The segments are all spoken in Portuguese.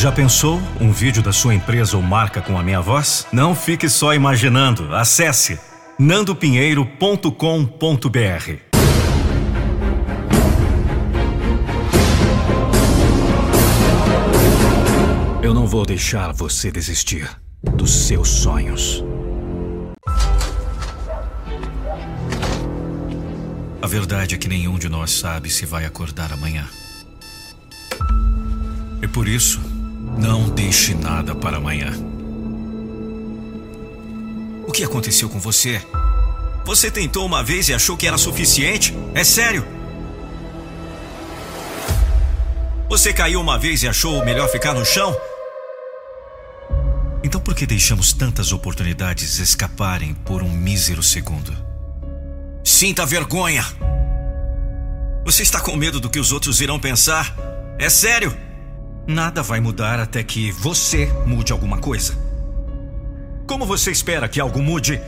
Já pensou um vídeo da sua empresa ou marca com a minha voz? Não fique só imaginando. Acesse nandopinheiro.com.br. Eu não vou deixar você desistir dos seus sonhos. A verdade é que nenhum de nós sabe se vai acordar amanhã. E por isso, não deixe nada para amanhã. O que aconteceu com você? Você tentou uma vez e achou que era suficiente? É sério? Você caiu uma vez e achou melhor ficar no chão? Então por que deixamos tantas oportunidades escaparem por um mísero segundo? Sinta vergonha! Você está com medo do que os outros irão pensar? É sério? Nada vai mudar até que você mude alguma coisa. Como você espera que algo mude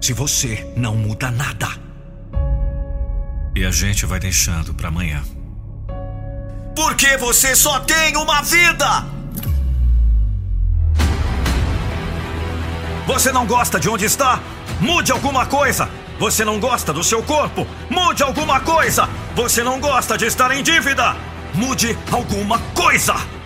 se você não muda nada? E a gente vai deixando para amanhã. Porque você só tem uma vida! Você não gosta de onde está? Mude alguma coisa! Você não gosta do seu corpo? Mude alguma coisa! Você não gosta de estar em dívida? Mude alguma coisa!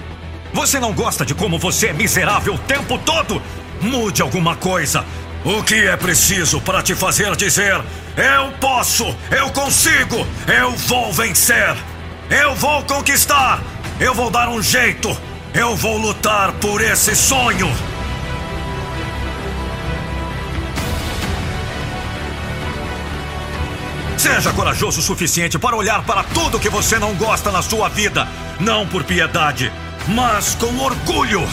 Você não gosta de como você é miserável o tempo todo? Mude alguma coisa! O que é preciso para te fazer dizer: Eu posso, eu consigo, eu vou vencer, eu vou conquistar, eu vou dar um jeito, eu vou lutar por esse sonho! Seja corajoso o suficiente para olhar para tudo que você não gosta na sua vida, não por piedade, mas com orgulho.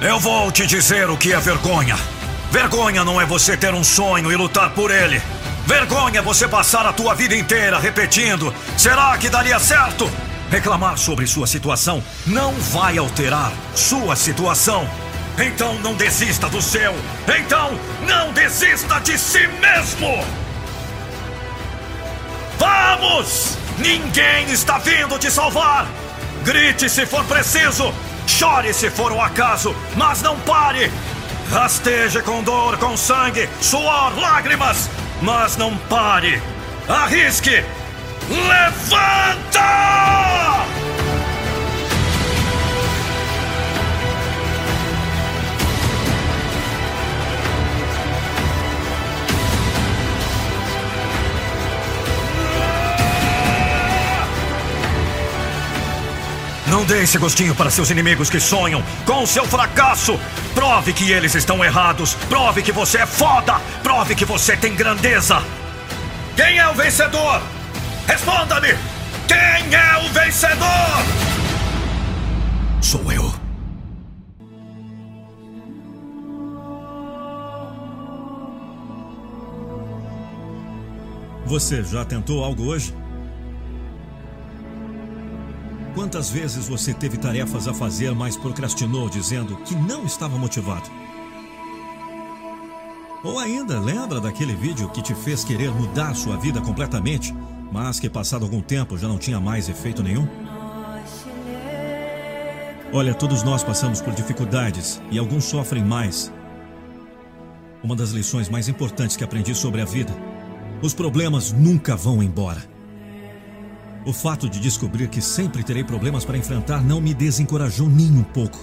Eu vou te dizer o que é vergonha. Vergonha não é você ter um sonho e lutar por ele. Vergonha é você passar a tua vida inteira repetindo: será que daria certo? Reclamar sobre sua situação não vai alterar sua situação. Então não desista do seu. Então não desista de si mesmo. Vamos! Ninguém está vindo te salvar! Grite se for preciso! Chore se for um acaso, mas não pare! Rasteje com dor, com sangue, suor, lágrimas, mas não pare! Arrisque! Levanta! Não dê esse gostinho para seus inimigos que sonham com o seu fracasso. Prove que eles estão errados. Prove que você é foda. Prove que você tem grandeza. Quem é o vencedor? Responda-me! Quem é o vencedor? Sou eu. Você já tentou algo hoje? Quantas vezes você teve tarefas a fazer, mas procrastinou dizendo que não estava motivado? Ou ainda, lembra daquele vídeo que te fez querer mudar sua vida completamente, mas que passado algum tempo já não tinha mais efeito nenhum? Olha, todos nós passamos por dificuldades e alguns sofrem mais. Uma das lições mais importantes que aprendi sobre a vida: os problemas nunca vão embora. O fato de descobrir que sempre terei problemas para enfrentar não me desencorajou nem um pouco.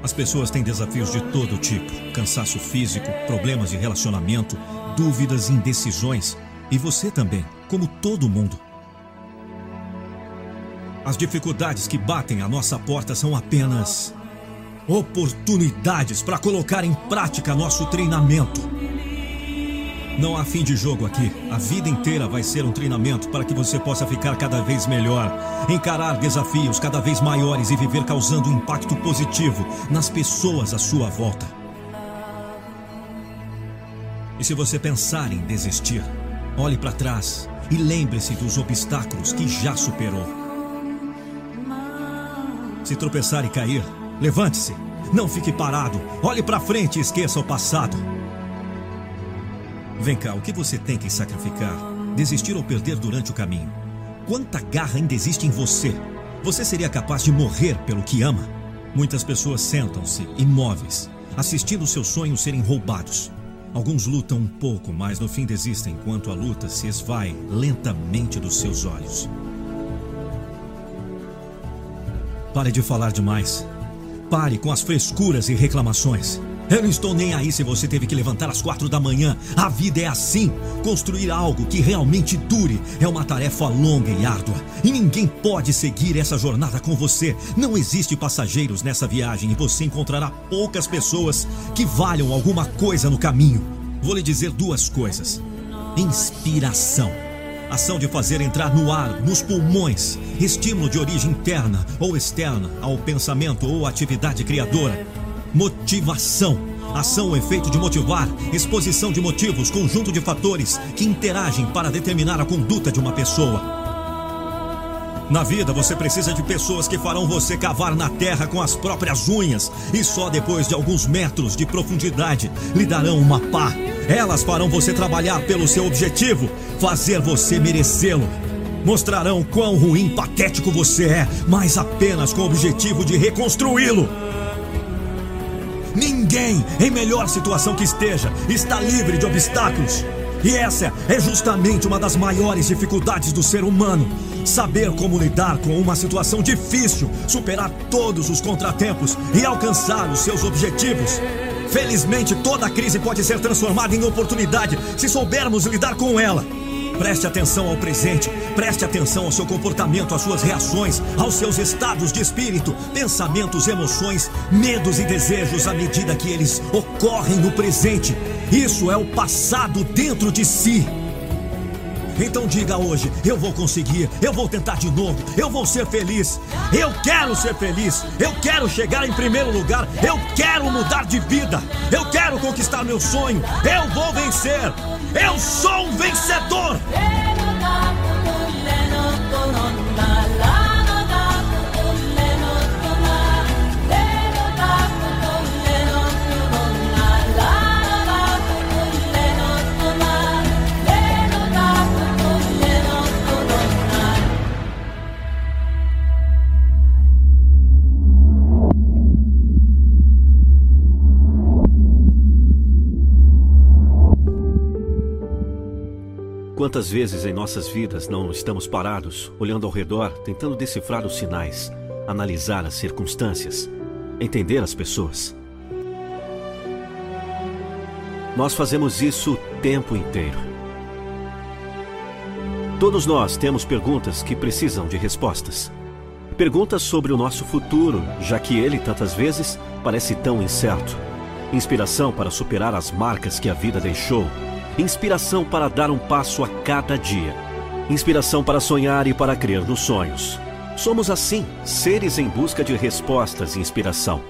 As pessoas têm desafios de todo tipo: cansaço físico, problemas de relacionamento, dúvidas indecisões. E você também, como todo mundo. As dificuldades que batem à nossa porta são apenas oportunidades para colocar em prática nosso treinamento. Não há fim de jogo aqui. A vida inteira vai ser um treinamento para que você possa ficar cada vez melhor, encarar desafios cada vez maiores e viver causando um impacto positivo nas pessoas à sua volta. E se você pensar em desistir, olhe para trás e lembre-se dos obstáculos que já superou. Se tropeçar e cair, levante-se. Não fique parado. Olhe para frente e esqueça o passado. Vem cá, o que você tem que sacrificar? Desistir ou perder durante o caminho? Quanta garra ainda existe em você? Você seria capaz de morrer pelo que ama? Muitas pessoas sentam-se imóveis, assistindo seus sonhos serem roubados. Alguns lutam um pouco, mas no fim desistem enquanto a luta se esvai lentamente dos seus olhos. Pare de falar demais. Pare com as frescuras e reclamações. Eu não estou nem aí se você teve que levantar às quatro da manhã. A vida é assim. Construir algo que realmente dure é uma tarefa longa e árdua. E ninguém pode seguir essa jornada com você. Não existe passageiros nessa viagem e você encontrará poucas pessoas que valham alguma coisa no caminho. Vou lhe dizer duas coisas: inspiração. Ação de fazer entrar no ar, nos pulmões, estímulo de origem interna ou externa ao pensamento ou atividade criadora Motivação. Ação efeito de motivar, exposição de motivos, conjunto de fatores que interagem para determinar a conduta de uma pessoa. Na vida você precisa de pessoas que farão você cavar na terra com as próprias unhas e só depois de alguns metros de profundidade lhe darão uma pá. Elas farão você trabalhar pelo seu objetivo, fazer você merecê-lo. Mostrarão quão ruim, patético você é, mas apenas com o objetivo de reconstruí-lo. Ninguém, em melhor situação que esteja, está livre de obstáculos. E essa é justamente uma das maiores dificuldades do ser humano. Saber como lidar com uma situação difícil, superar todos os contratempos e alcançar os seus objetivos. Felizmente, toda crise pode ser transformada em oportunidade se soubermos lidar com ela. Preste atenção ao presente, preste atenção ao seu comportamento, às suas reações, aos seus estados de espírito, pensamentos, emoções, medos e desejos à medida que eles ocorrem no presente. Isso é o passado dentro de si. Então diga hoje: eu vou conseguir, eu vou tentar de novo, eu vou ser feliz. Eu quero ser feliz, eu quero chegar em primeiro lugar, eu quero mudar de vida, eu quero conquistar meu sonho, eu vou vencer. Eu sou um vencedor! Quantas vezes em nossas vidas não estamos parados, olhando ao redor, tentando decifrar os sinais, analisar as circunstâncias, entender as pessoas? Nós fazemos isso o tempo inteiro. Todos nós temos perguntas que precisam de respostas. Perguntas sobre o nosso futuro, já que ele tantas vezes parece tão incerto. Inspiração para superar as marcas que a vida deixou Inspiração para dar um passo a cada dia. Inspiração para sonhar e para crer nos sonhos. Somos assim, seres em busca de respostas e inspiração.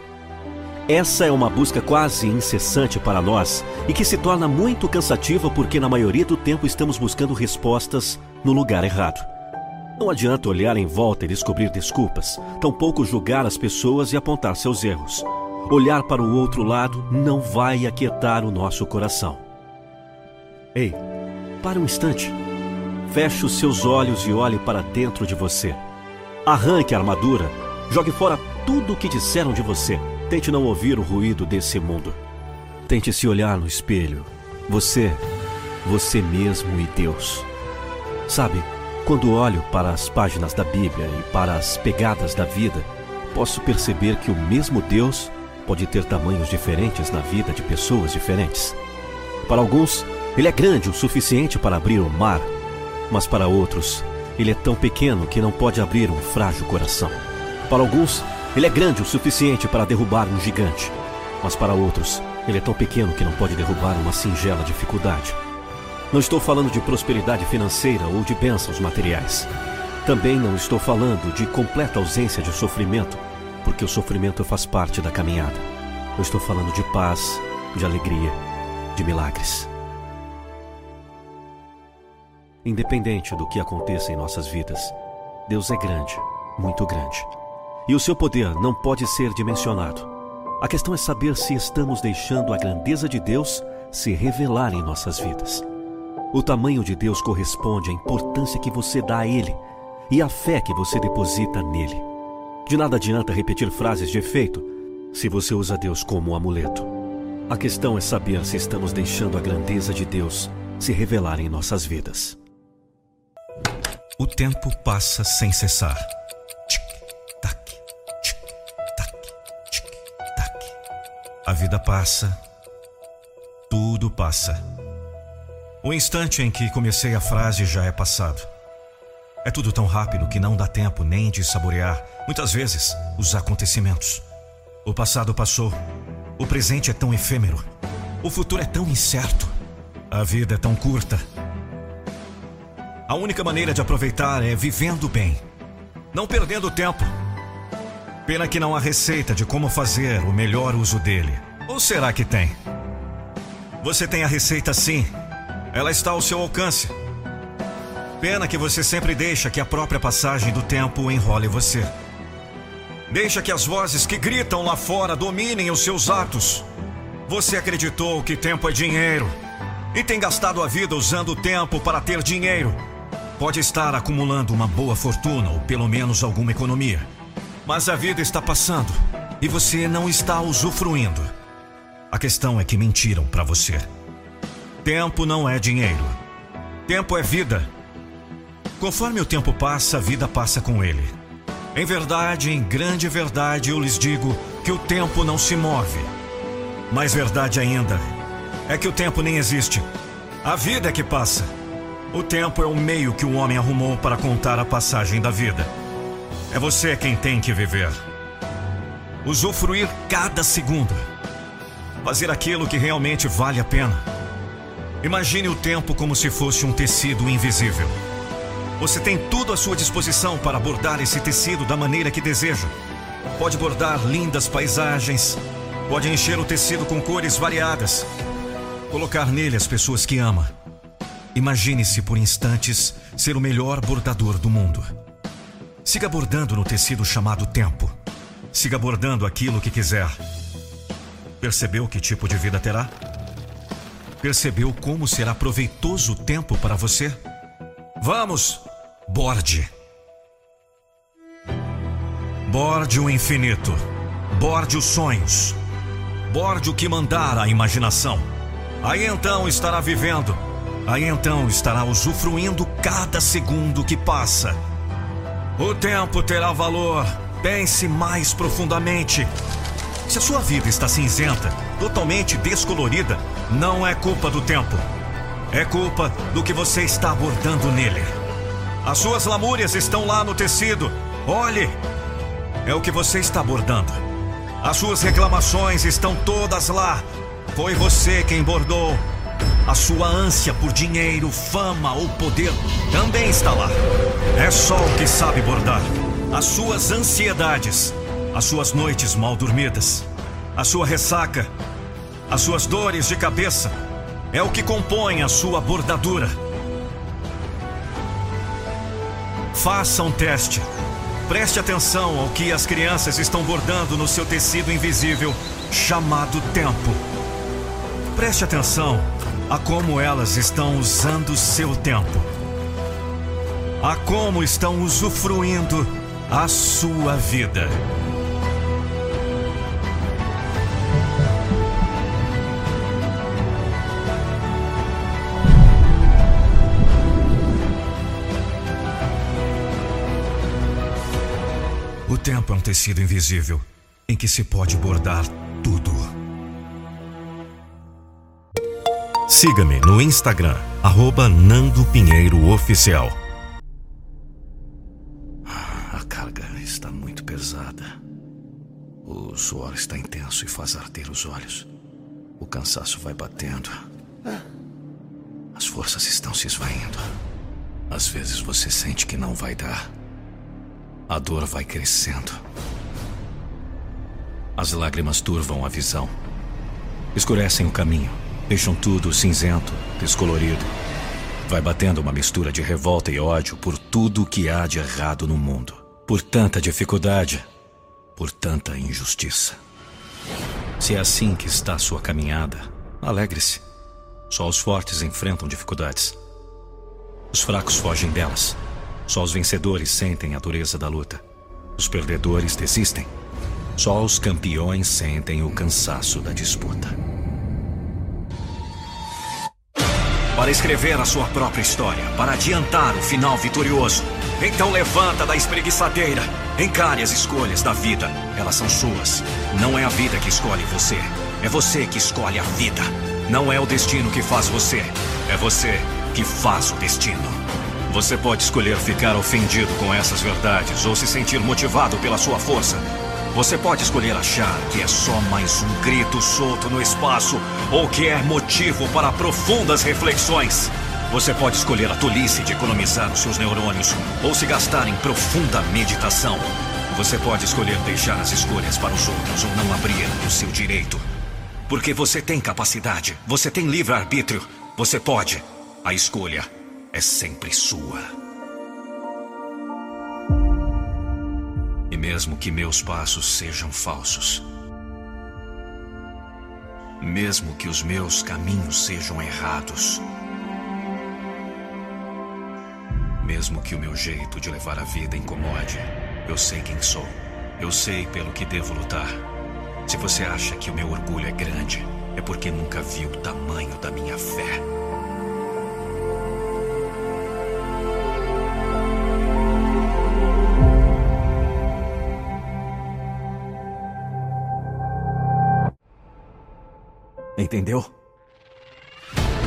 Essa é uma busca quase incessante para nós e que se torna muito cansativa porque, na maioria do tempo, estamos buscando respostas no lugar errado. Não adianta olhar em volta e descobrir desculpas, tampouco julgar as pessoas e apontar seus erros. Olhar para o outro lado não vai aquietar o nosso coração. Ei, pare um instante. Feche os seus olhos e olhe para dentro de você. Arranque a armadura. Jogue fora tudo o que disseram de você. Tente não ouvir o ruído desse mundo. Tente se olhar no espelho. Você, você mesmo e Deus. Sabe, quando olho para as páginas da Bíblia e para as pegadas da vida, posso perceber que o mesmo Deus pode ter tamanhos diferentes na vida de pessoas diferentes. Para alguns, ele é grande o suficiente para abrir o mar, mas para outros, ele é tão pequeno que não pode abrir um frágil coração. Para alguns, ele é grande o suficiente para derrubar um gigante, mas para outros, ele é tão pequeno que não pode derrubar uma singela dificuldade. Não estou falando de prosperidade financeira ou de bênçãos materiais. Também não estou falando de completa ausência de sofrimento, porque o sofrimento faz parte da caminhada. Eu estou falando de paz, de alegria, de milagres. Independente do que aconteça em nossas vidas, Deus é grande, muito grande. E o seu poder não pode ser dimensionado. A questão é saber se estamos deixando a grandeza de Deus se revelar em nossas vidas. O tamanho de Deus corresponde à importância que você dá a Ele e à fé que você deposita nele. De nada adianta repetir frases de efeito se você usa Deus como um amuleto. A questão é saber se estamos deixando a grandeza de Deus se revelar em nossas vidas. O tempo passa sem cessar. Tic-tac, tic-tac, tic-tac. A vida passa. Tudo passa. O instante em que comecei a frase já é passado. É tudo tão rápido que não dá tempo nem de saborear, muitas vezes, os acontecimentos. O passado passou. O presente é tão efêmero. O futuro é tão incerto. A vida é tão curta. A única maneira de aproveitar é vivendo bem, não perdendo tempo. Pena que não há receita de como fazer o melhor uso dele. Ou será que tem? Você tem a receita sim. Ela está ao seu alcance. Pena que você sempre deixa que a própria passagem do tempo enrole você. Deixa que as vozes que gritam lá fora dominem os seus atos. Você acreditou que tempo é dinheiro e tem gastado a vida usando o tempo para ter dinheiro Pode estar acumulando uma boa fortuna ou pelo menos alguma economia. Mas a vida está passando e você não está usufruindo. A questão é que mentiram para você. Tempo não é dinheiro. Tempo é vida. Conforme o tempo passa, a vida passa com ele. Em verdade, em grande verdade, eu lhes digo que o tempo não se move. Mais verdade ainda é que o tempo nem existe. A vida é que passa. O tempo é o meio que o homem arrumou para contar a passagem da vida. É você quem tem que viver. Usufruir cada segundo. Fazer aquilo que realmente vale a pena. Imagine o tempo como se fosse um tecido invisível. Você tem tudo à sua disposição para bordar esse tecido da maneira que deseja. Pode bordar lindas paisagens, pode encher o tecido com cores variadas, colocar nele as pessoas que ama Imagine-se por instantes ser o melhor bordador do mundo. Siga bordando no tecido chamado tempo. Siga bordando aquilo que quiser. Percebeu que tipo de vida terá? Percebeu como será proveitoso o tempo para você? Vamos, borde. Borde o infinito. Borde os sonhos. Borde o que mandar a imaginação. Aí então estará vivendo Aí então estará usufruindo cada segundo que passa. O tempo terá valor. Pense mais profundamente. Se a sua vida está cinzenta, totalmente descolorida, não é culpa do tempo. É culpa do que você está abordando nele. As suas lamúrias estão lá no tecido. Olhe! É o que você está abordando. As suas reclamações estão todas lá. Foi você quem bordou. A sua ânsia por dinheiro, fama ou poder também está lá. É só o que sabe bordar. As suas ansiedades, as suas noites mal dormidas, a sua ressaca, as suas dores de cabeça, é o que compõe a sua bordadura. Faça um teste. Preste atenção ao que as crianças estão bordando no seu tecido invisível, chamado tempo. Preste atenção a como elas estão usando seu tempo, a como estão usufruindo a sua vida. O tempo é um tecido invisível em que se pode bordar tudo. Siga-me no Instagram, arroba Nando Pinheiro Oficial. A carga está muito pesada. O suor está intenso e faz arder os olhos. O cansaço vai batendo. As forças estão se esvaindo. Às vezes você sente que não vai dar. A dor vai crescendo. As lágrimas turvam a visão. Escurecem o caminho. Deixam tudo cinzento, descolorido. Vai batendo uma mistura de revolta e ódio por tudo que há de errado no mundo. Por tanta dificuldade, por tanta injustiça. Se é assim que está sua caminhada, alegre-se. Só os fortes enfrentam dificuldades. Os fracos fogem delas. Só os vencedores sentem a dureza da luta. Os perdedores desistem. Só os campeões sentem o cansaço da disputa. Para escrever a sua própria história, para adiantar o final vitorioso. Então levanta da espreguiçadeira. Encare as escolhas da vida. Elas são suas. Não é a vida que escolhe você. É você que escolhe a vida. Não é o destino que faz você. É você que faz o destino. Você pode escolher ficar ofendido com essas verdades ou se sentir motivado pela sua força. Você pode escolher achar que é só mais um grito solto no espaço ou que é motivo para profundas reflexões. Você pode escolher a tolice de economizar os seus neurônios ou se gastar em profunda meditação. Você pode escolher deixar as escolhas para os outros ou não abrir o seu direito. Porque você tem capacidade, você tem livre-arbítrio, você pode. A escolha é sempre sua. Mesmo que meus passos sejam falsos, mesmo que os meus caminhos sejam errados, mesmo que o meu jeito de levar a vida incomode, eu sei quem sou. Eu sei pelo que devo lutar. Se você acha que o meu orgulho é grande, é porque nunca viu o tamanho da minha fé. Entendeu?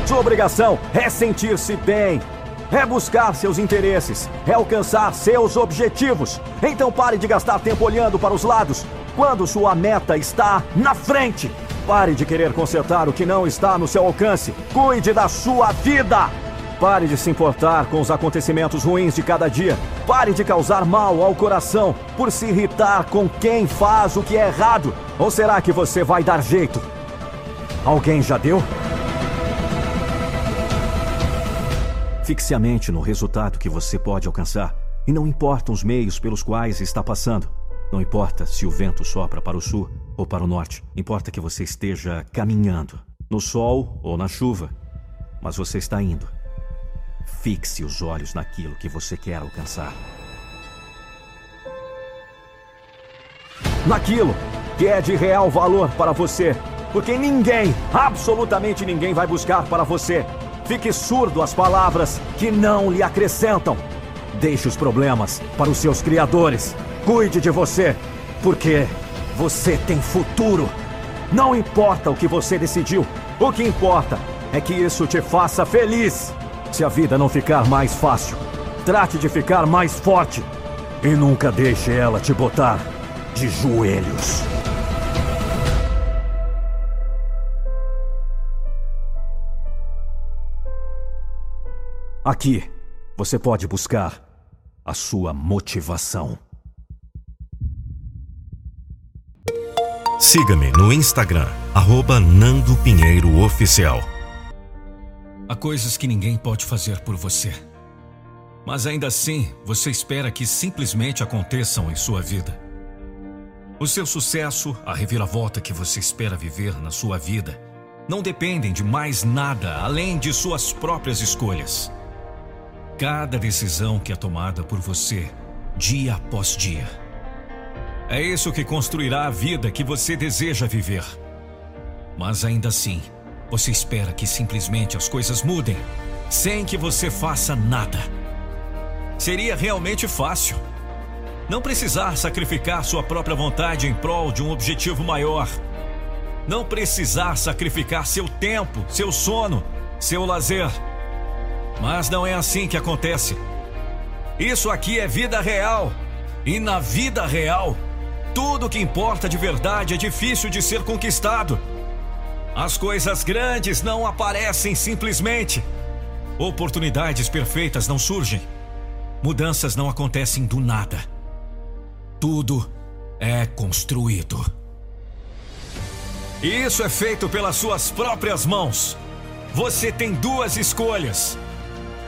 Sua obrigação é sentir-se bem, é buscar seus interesses, é alcançar seus objetivos. Então pare de gastar tempo olhando para os lados quando sua meta está na frente. Pare de querer consertar o que não está no seu alcance. Cuide da sua vida. Pare de se importar com os acontecimentos ruins de cada dia. Pare de causar mal ao coração por se irritar com quem faz o que é errado. Ou será que você vai dar jeito? Alguém já deu? Fixe a mente no resultado que você pode alcançar. E não importam os meios pelos quais está passando. Não importa se o vento sopra para o sul ou para o norte. Importa que você esteja caminhando, no sol ou na chuva. Mas você está indo. Fixe os olhos naquilo que você quer alcançar. Naquilo que é de real valor para você. Porque ninguém, absolutamente ninguém, vai buscar para você. Fique surdo às palavras que não lhe acrescentam. Deixe os problemas para os seus criadores. Cuide de você, porque você tem futuro. Não importa o que você decidiu, o que importa é que isso te faça feliz. Se a vida não ficar mais fácil, trate de ficar mais forte e nunca deixe ela te botar de joelhos. Aqui você pode buscar a sua motivação. Siga-me no Instagram, arroba Nando Pinheiro Oficial. Há coisas que ninguém pode fazer por você. Mas ainda assim, você espera que simplesmente aconteçam em sua vida. O seu sucesso, a reviravolta que você espera viver na sua vida, não dependem de mais nada além de suas próprias escolhas. Cada decisão que é tomada por você, dia após dia. É isso que construirá a vida que você deseja viver. Mas ainda assim, você espera que simplesmente as coisas mudem, sem que você faça nada. Seria realmente fácil. Não precisar sacrificar sua própria vontade em prol de um objetivo maior. Não precisar sacrificar seu tempo, seu sono, seu lazer mas não é assim que acontece. Isso aqui é vida real. E na vida real, tudo que importa de verdade é difícil de ser conquistado. As coisas grandes não aparecem simplesmente. Oportunidades perfeitas não surgem. Mudanças não acontecem do nada. Tudo é construído. Isso é feito pelas suas próprias mãos. Você tem duas escolhas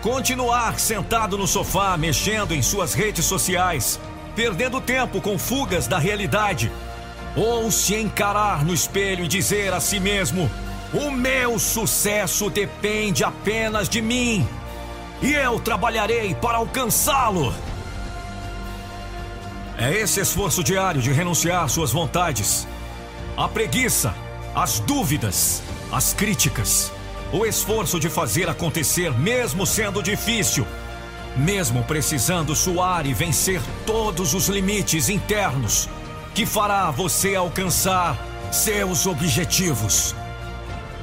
Continuar sentado no sofá, mexendo em suas redes sociais, perdendo tempo com fugas da realidade. Ou se encarar no espelho e dizer a si mesmo: O meu sucesso depende apenas de mim. E eu trabalharei para alcançá-lo. É esse esforço diário de renunciar suas vontades, a preguiça, as dúvidas, as críticas, o esforço de fazer acontecer mesmo sendo difícil, mesmo precisando suar e vencer todos os limites internos, que fará você alcançar seus objetivos.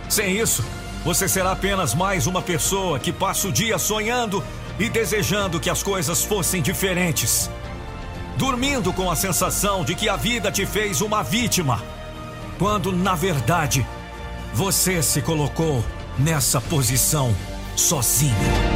Sem isso, você será apenas mais uma pessoa que passa o dia sonhando e desejando que as coisas fossem diferentes. Dormindo com a sensação de que a vida te fez uma vítima, quando na verdade você se colocou nessa posição sozinho.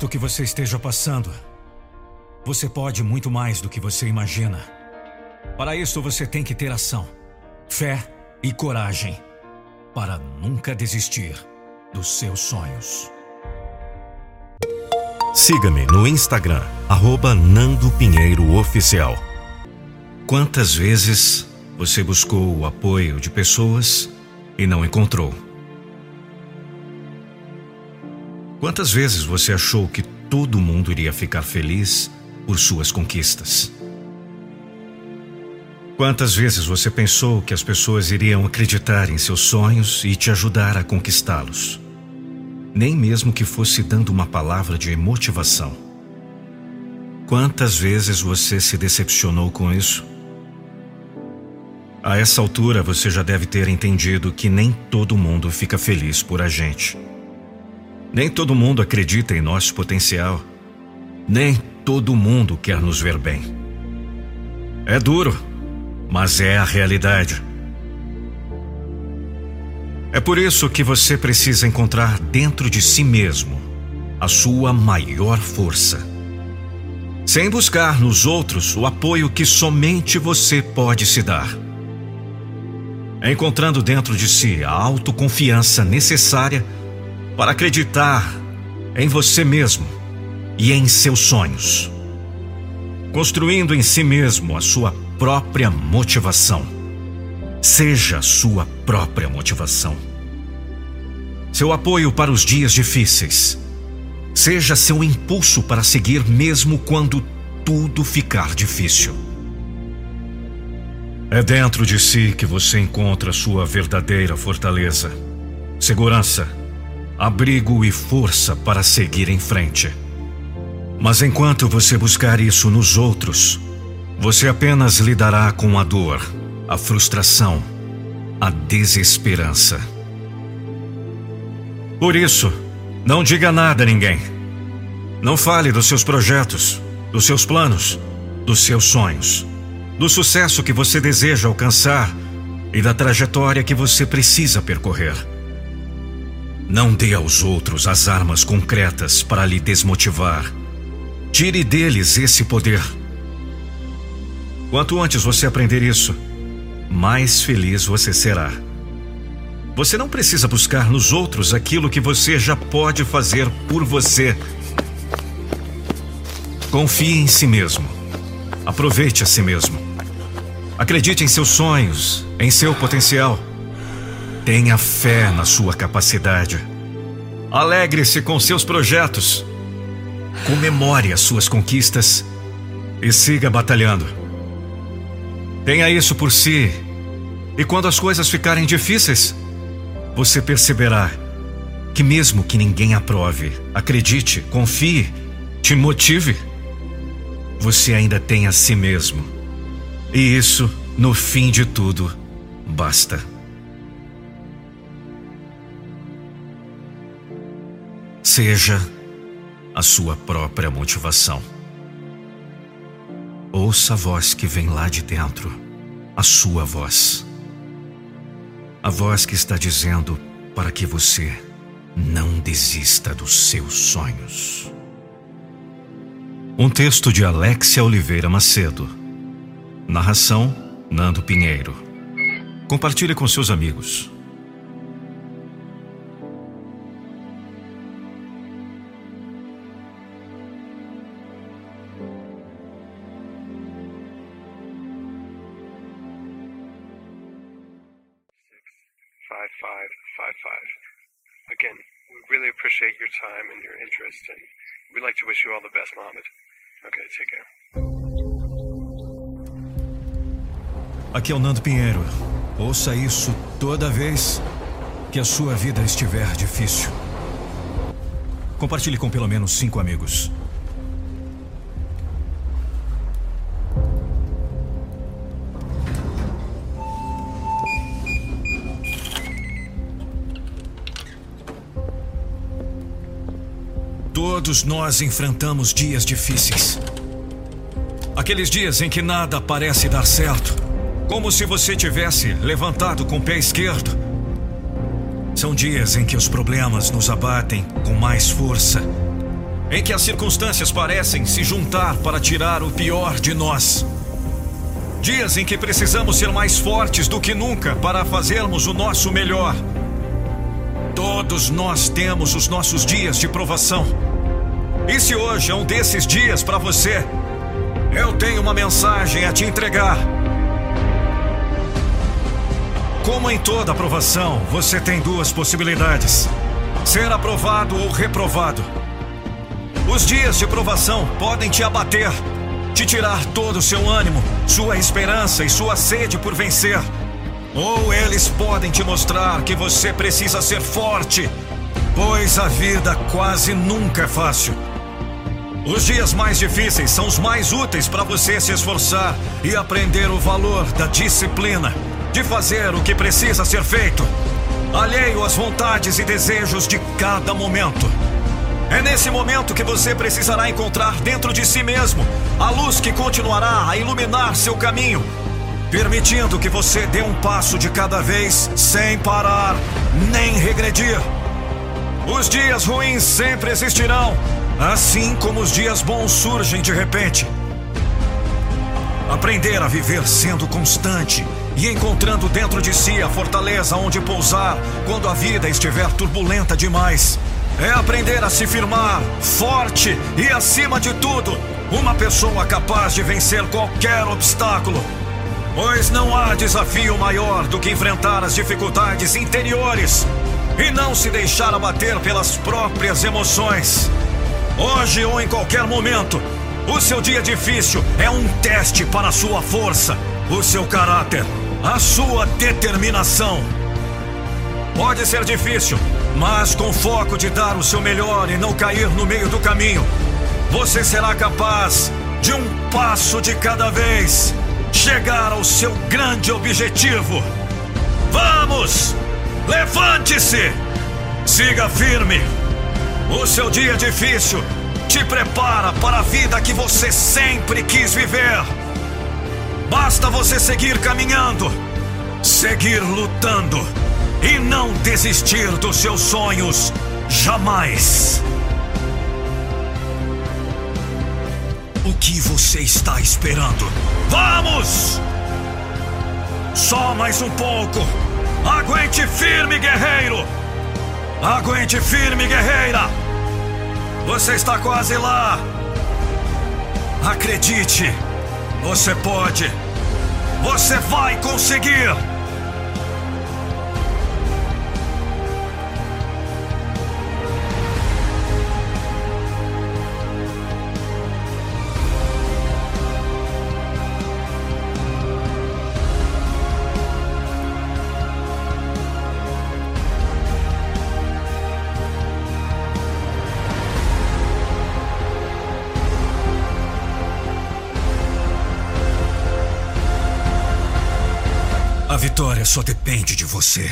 Importa o que você esteja passando, você pode muito mais do que você imagina. Para isso, você tem que ter ação, fé e coragem para nunca desistir dos seus sonhos. Siga-me no Instagram, arroba Nando Pinheiro Oficial. Quantas vezes você buscou o apoio de pessoas e não encontrou? Quantas vezes você achou que todo mundo iria ficar feliz por suas conquistas? Quantas vezes você pensou que as pessoas iriam acreditar em seus sonhos e te ajudar a conquistá-los? Nem mesmo que fosse dando uma palavra de motivação. Quantas vezes você se decepcionou com isso? A essa altura você já deve ter entendido que nem todo mundo fica feliz por a gente. Nem todo mundo acredita em nosso potencial. Nem todo mundo quer nos ver bem. É duro, mas é a realidade. É por isso que você precisa encontrar dentro de si mesmo a sua maior força. Sem buscar nos outros o apoio que somente você pode se dar. Encontrando dentro de si a autoconfiança necessária para acreditar em você mesmo e em seus sonhos, construindo em si mesmo a sua própria motivação. Seja sua própria motivação. Seu apoio para os dias difíceis. Seja seu impulso para seguir mesmo quando tudo ficar difícil. É dentro de si que você encontra sua verdadeira fortaleza, segurança abrigo e força para seguir em frente. Mas enquanto você buscar isso nos outros, você apenas lidará com a dor, a frustração, a desesperança. Por isso, não diga nada a ninguém. Não fale dos seus projetos, dos seus planos, dos seus sonhos, do sucesso que você deseja alcançar e da trajetória que você precisa percorrer. Não dê aos outros as armas concretas para lhe desmotivar. Tire deles esse poder. Quanto antes você aprender isso, mais feliz você será. Você não precisa buscar nos outros aquilo que você já pode fazer por você. Confie em si mesmo. Aproveite a si mesmo. Acredite em seus sonhos, em seu potencial. Tenha fé na sua capacidade. Alegre-se com seus projetos. Comemore as suas conquistas e siga batalhando. Tenha isso por si. E quando as coisas ficarem difíceis, você perceberá que, mesmo que ninguém aprove, acredite, confie, te motive, você ainda tem a si mesmo. E isso, no fim de tudo, basta. Seja a sua própria motivação. Ouça a voz que vem lá de dentro, a sua voz. A voz que está dizendo para que você não desista dos seus sonhos. Um texto de Alexia Oliveira Macedo. Narração: Nando Pinheiro. Compartilhe com seus amigos. Interest, and we'd like to wish you all the best, Mohammed. Okay, take care. Aqui é o Nando Pinheiro. Ouça isso toda vez que a sua vida estiver difícil. Compartilhe com pelo menos cinco amigos. Todos nós enfrentamos dias difíceis. Aqueles dias em que nada parece dar certo, como se você tivesse levantado com o pé esquerdo. São dias em que os problemas nos abatem com mais força, em que as circunstâncias parecem se juntar para tirar o pior de nós. Dias em que precisamos ser mais fortes do que nunca para fazermos o nosso melhor. Todos nós temos os nossos dias de provação. E se hoje é um desses dias para você, eu tenho uma mensagem a te entregar. Como em toda aprovação, você tem duas possibilidades: ser aprovado ou reprovado. Os dias de provação podem te abater, te tirar todo o seu ânimo, sua esperança e sua sede por vencer. Ou eles podem te mostrar que você precisa ser forte, pois a vida quase nunca é fácil. Os dias mais difíceis são os mais úteis para você se esforçar e aprender o valor da disciplina, de fazer o que precisa ser feito, alheio às vontades e desejos de cada momento. É nesse momento que você precisará encontrar dentro de si mesmo a luz que continuará a iluminar seu caminho, permitindo que você dê um passo de cada vez sem parar nem regredir. Os dias ruins sempre existirão Assim como os dias bons surgem de repente. Aprender a viver sendo constante e encontrando dentro de si a fortaleza onde pousar quando a vida estiver turbulenta demais. É aprender a se firmar, forte e, acima de tudo, uma pessoa capaz de vencer qualquer obstáculo. Pois não há desafio maior do que enfrentar as dificuldades interiores e não se deixar abater pelas próprias emoções. Hoje ou em qualquer momento, o seu dia difícil é um teste para a sua força, o seu caráter, a sua determinação. Pode ser difícil, mas com foco de dar o seu melhor e não cair no meio do caminho, você será capaz de um passo de cada vez chegar ao seu grande objetivo. Vamos! Levante-se! Siga firme! O seu dia difícil te prepara para a vida que você sempre quis viver. Basta você seguir caminhando, seguir lutando e não desistir dos seus sonhos jamais. O que você está esperando? Vamos! Só mais um pouco. Aguente firme, guerreiro! Aguente firme, guerreira! Você está quase lá! Acredite! Você pode! Você vai conseguir! Vitória só depende de você.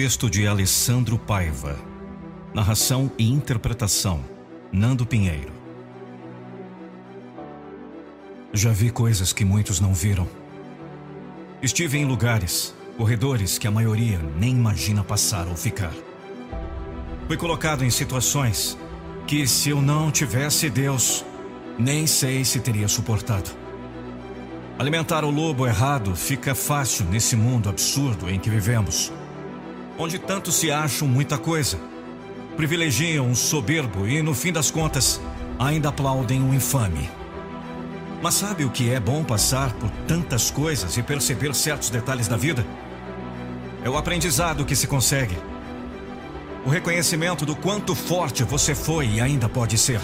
Texto de Alessandro Paiva. Narração e interpretação: Nando Pinheiro. Já vi coisas que muitos não viram. Estive em lugares, corredores que a maioria nem imagina passar ou ficar. Fui colocado em situações que, se eu não tivesse Deus, nem sei se teria suportado. Alimentar o lobo errado fica fácil nesse mundo absurdo em que vivemos onde tanto se acham muita coisa. Privilegiam um soberbo e, no fim das contas, ainda aplaudem um infame. Mas sabe o que é bom passar por tantas coisas e perceber certos detalhes da vida? É o aprendizado que se consegue. O reconhecimento do quanto forte você foi e ainda pode ser.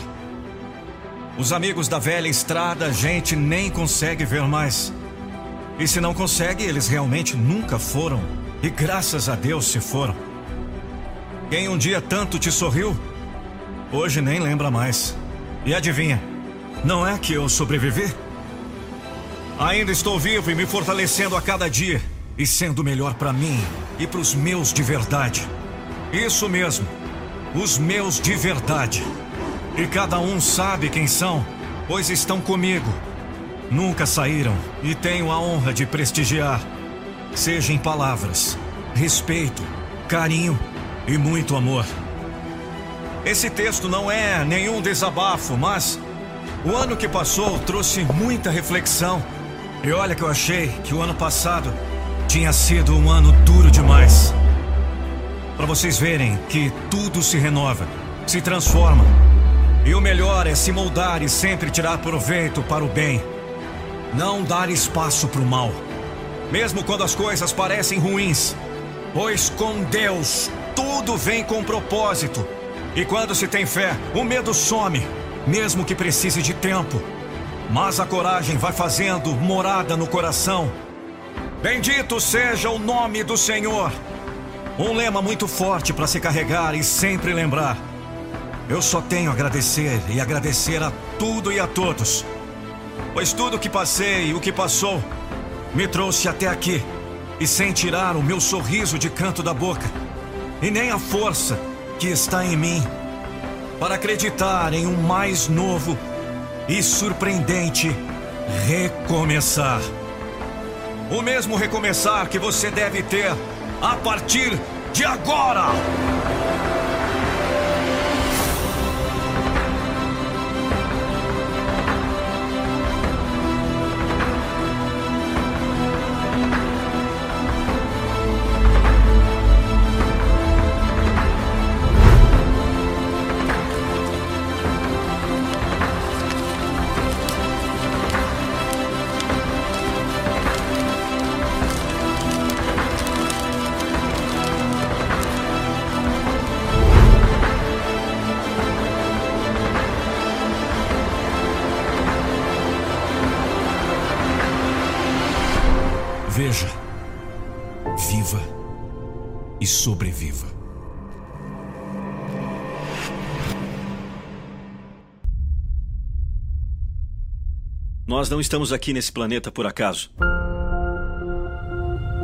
Os amigos da velha estrada a gente nem consegue ver mais. E se não consegue, eles realmente nunca foram e graças a Deus se foram. Quem um dia tanto te sorriu, hoje nem lembra mais. E adivinha, não é que eu sobrevivi? Ainda estou vivo e me fortalecendo a cada dia e sendo melhor para mim e para os meus de verdade. Isso mesmo, os meus de verdade. E cada um sabe quem são, pois estão comigo. Nunca saíram e tenho a honra de prestigiar seja em palavras, respeito, carinho e muito amor. Esse texto não é nenhum desabafo, mas o ano que passou trouxe muita reflexão. E olha que eu achei que o ano passado tinha sido um ano duro demais. Para vocês verem que tudo se renova, se transforma. E o melhor é se moldar e sempre tirar proveito para o bem. Não dar espaço para o mal mesmo quando as coisas parecem ruins. Pois com Deus tudo vem com propósito. E quando se tem fé, o medo some, mesmo que precise de tempo. Mas a coragem vai fazendo morada no coração. Bendito seja o nome do Senhor. Um lema muito forte para se carregar e sempre lembrar. Eu só tenho a agradecer e agradecer a tudo e a todos. Pois tudo que passei e o que passou me trouxe até aqui e sem tirar o meu sorriso de canto da boca e nem a força que está em mim para acreditar em um mais novo e surpreendente recomeçar. O mesmo recomeçar que você deve ter a partir de agora. Nós não estamos aqui nesse planeta por acaso.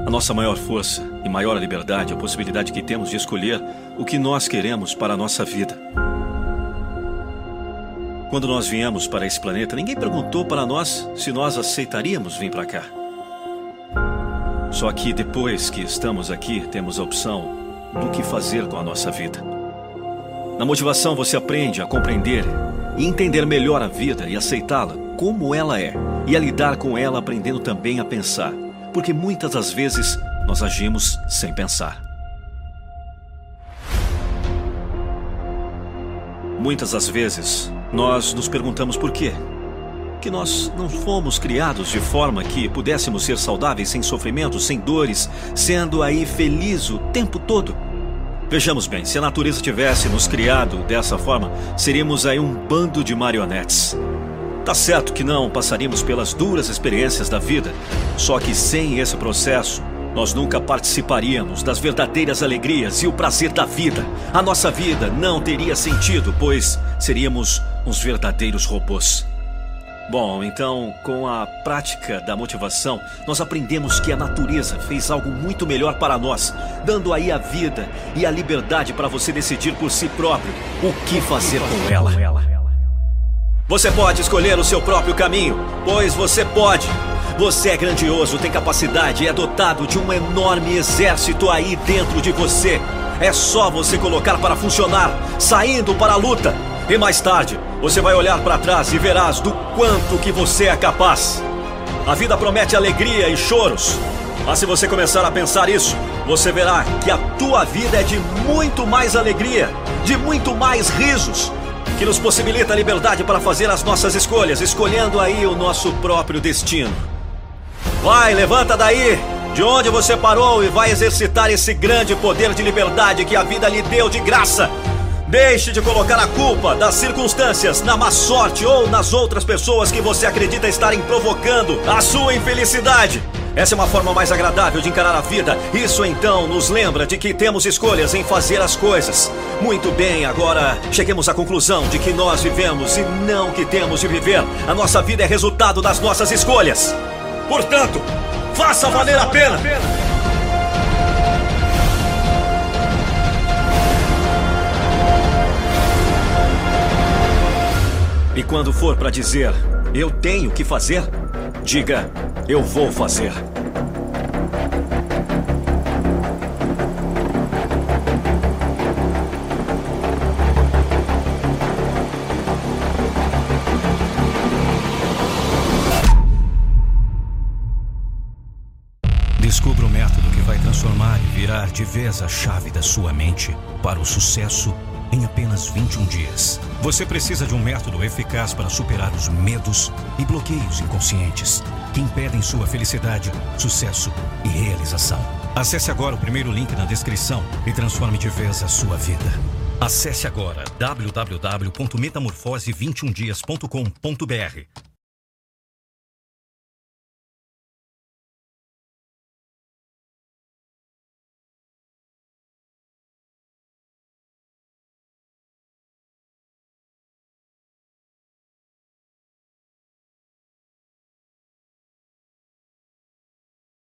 A nossa maior força e maior liberdade é a possibilidade que temos de escolher o que nós queremos para a nossa vida. Quando nós viemos para esse planeta, ninguém perguntou para nós se nós aceitaríamos vir para cá. Só que depois que estamos aqui, temos a opção do que fazer com a nossa vida. Na motivação, você aprende a compreender e entender melhor a vida e aceitá-la como ela é, e a lidar com ela aprendendo também a pensar, porque muitas das vezes nós agimos sem pensar. Muitas das vezes nós nos perguntamos por quê. que nós não fomos criados de forma que pudéssemos ser saudáveis sem sofrimento, sem dores, sendo aí feliz o tempo todo. Vejamos bem, se a natureza tivesse nos criado dessa forma, seríamos aí um bando de marionetes. Tá certo que não passaríamos pelas duras experiências da vida, só que sem esse processo, nós nunca participaríamos das verdadeiras alegrias e o prazer da vida. A nossa vida não teria sentido, pois seríamos uns verdadeiros robôs. Bom, então, com a prática da motivação, nós aprendemos que a natureza fez algo muito melhor para nós, dando aí a vida e a liberdade para você decidir por si próprio o que fazer com ela. Você pode escolher o seu próprio caminho, pois você pode. Você é grandioso, tem capacidade e é dotado de um enorme exército aí dentro de você. É só você colocar para funcionar, saindo para a luta. E mais tarde, você vai olhar para trás e verás do quanto que você é capaz. A vida promete alegria e choros. Mas se você começar a pensar isso, você verá que a tua vida é de muito mais alegria, de muito mais risos, que nos possibilita a liberdade para fazer as nossas escolhas, escolhendo aí o nosso próprio destino. Vai, levanta daí, de onde você parou e vai exercitar esse grande poder de liberdade que a vida lhe deu de graça. Deixe de colocar a culpa das circunstâncias na má sorte ou nas outras pessoas que você acredita estarem provocando a sua infelicidade. Essa é uma forma mais agradável de encarar a vida. Isso então nos lembra de que temos escolhas em fazer as coisas. Muito bem, agora cheguemos à conclusão de que nós vivemos e não que temos de viver. A nossa vida é resultado das nossas escolhas. Portanto, faça valer a pena. Quando for para dizer eu tenho que fazer, diga eu vou fazer. Descubra o método que vai transformar e virar de vez a chave da sua mente para o sucesso em apenas 21 dias. Você precisa de um método eficaz para superar os medos e bloqueios inconscientes que impedem sua felicidade, sucesso e realização. Acesse agora o primeiro link na descrição e transforme de vez a sua vida. Acesse agora www.metamorfose21dias.com.br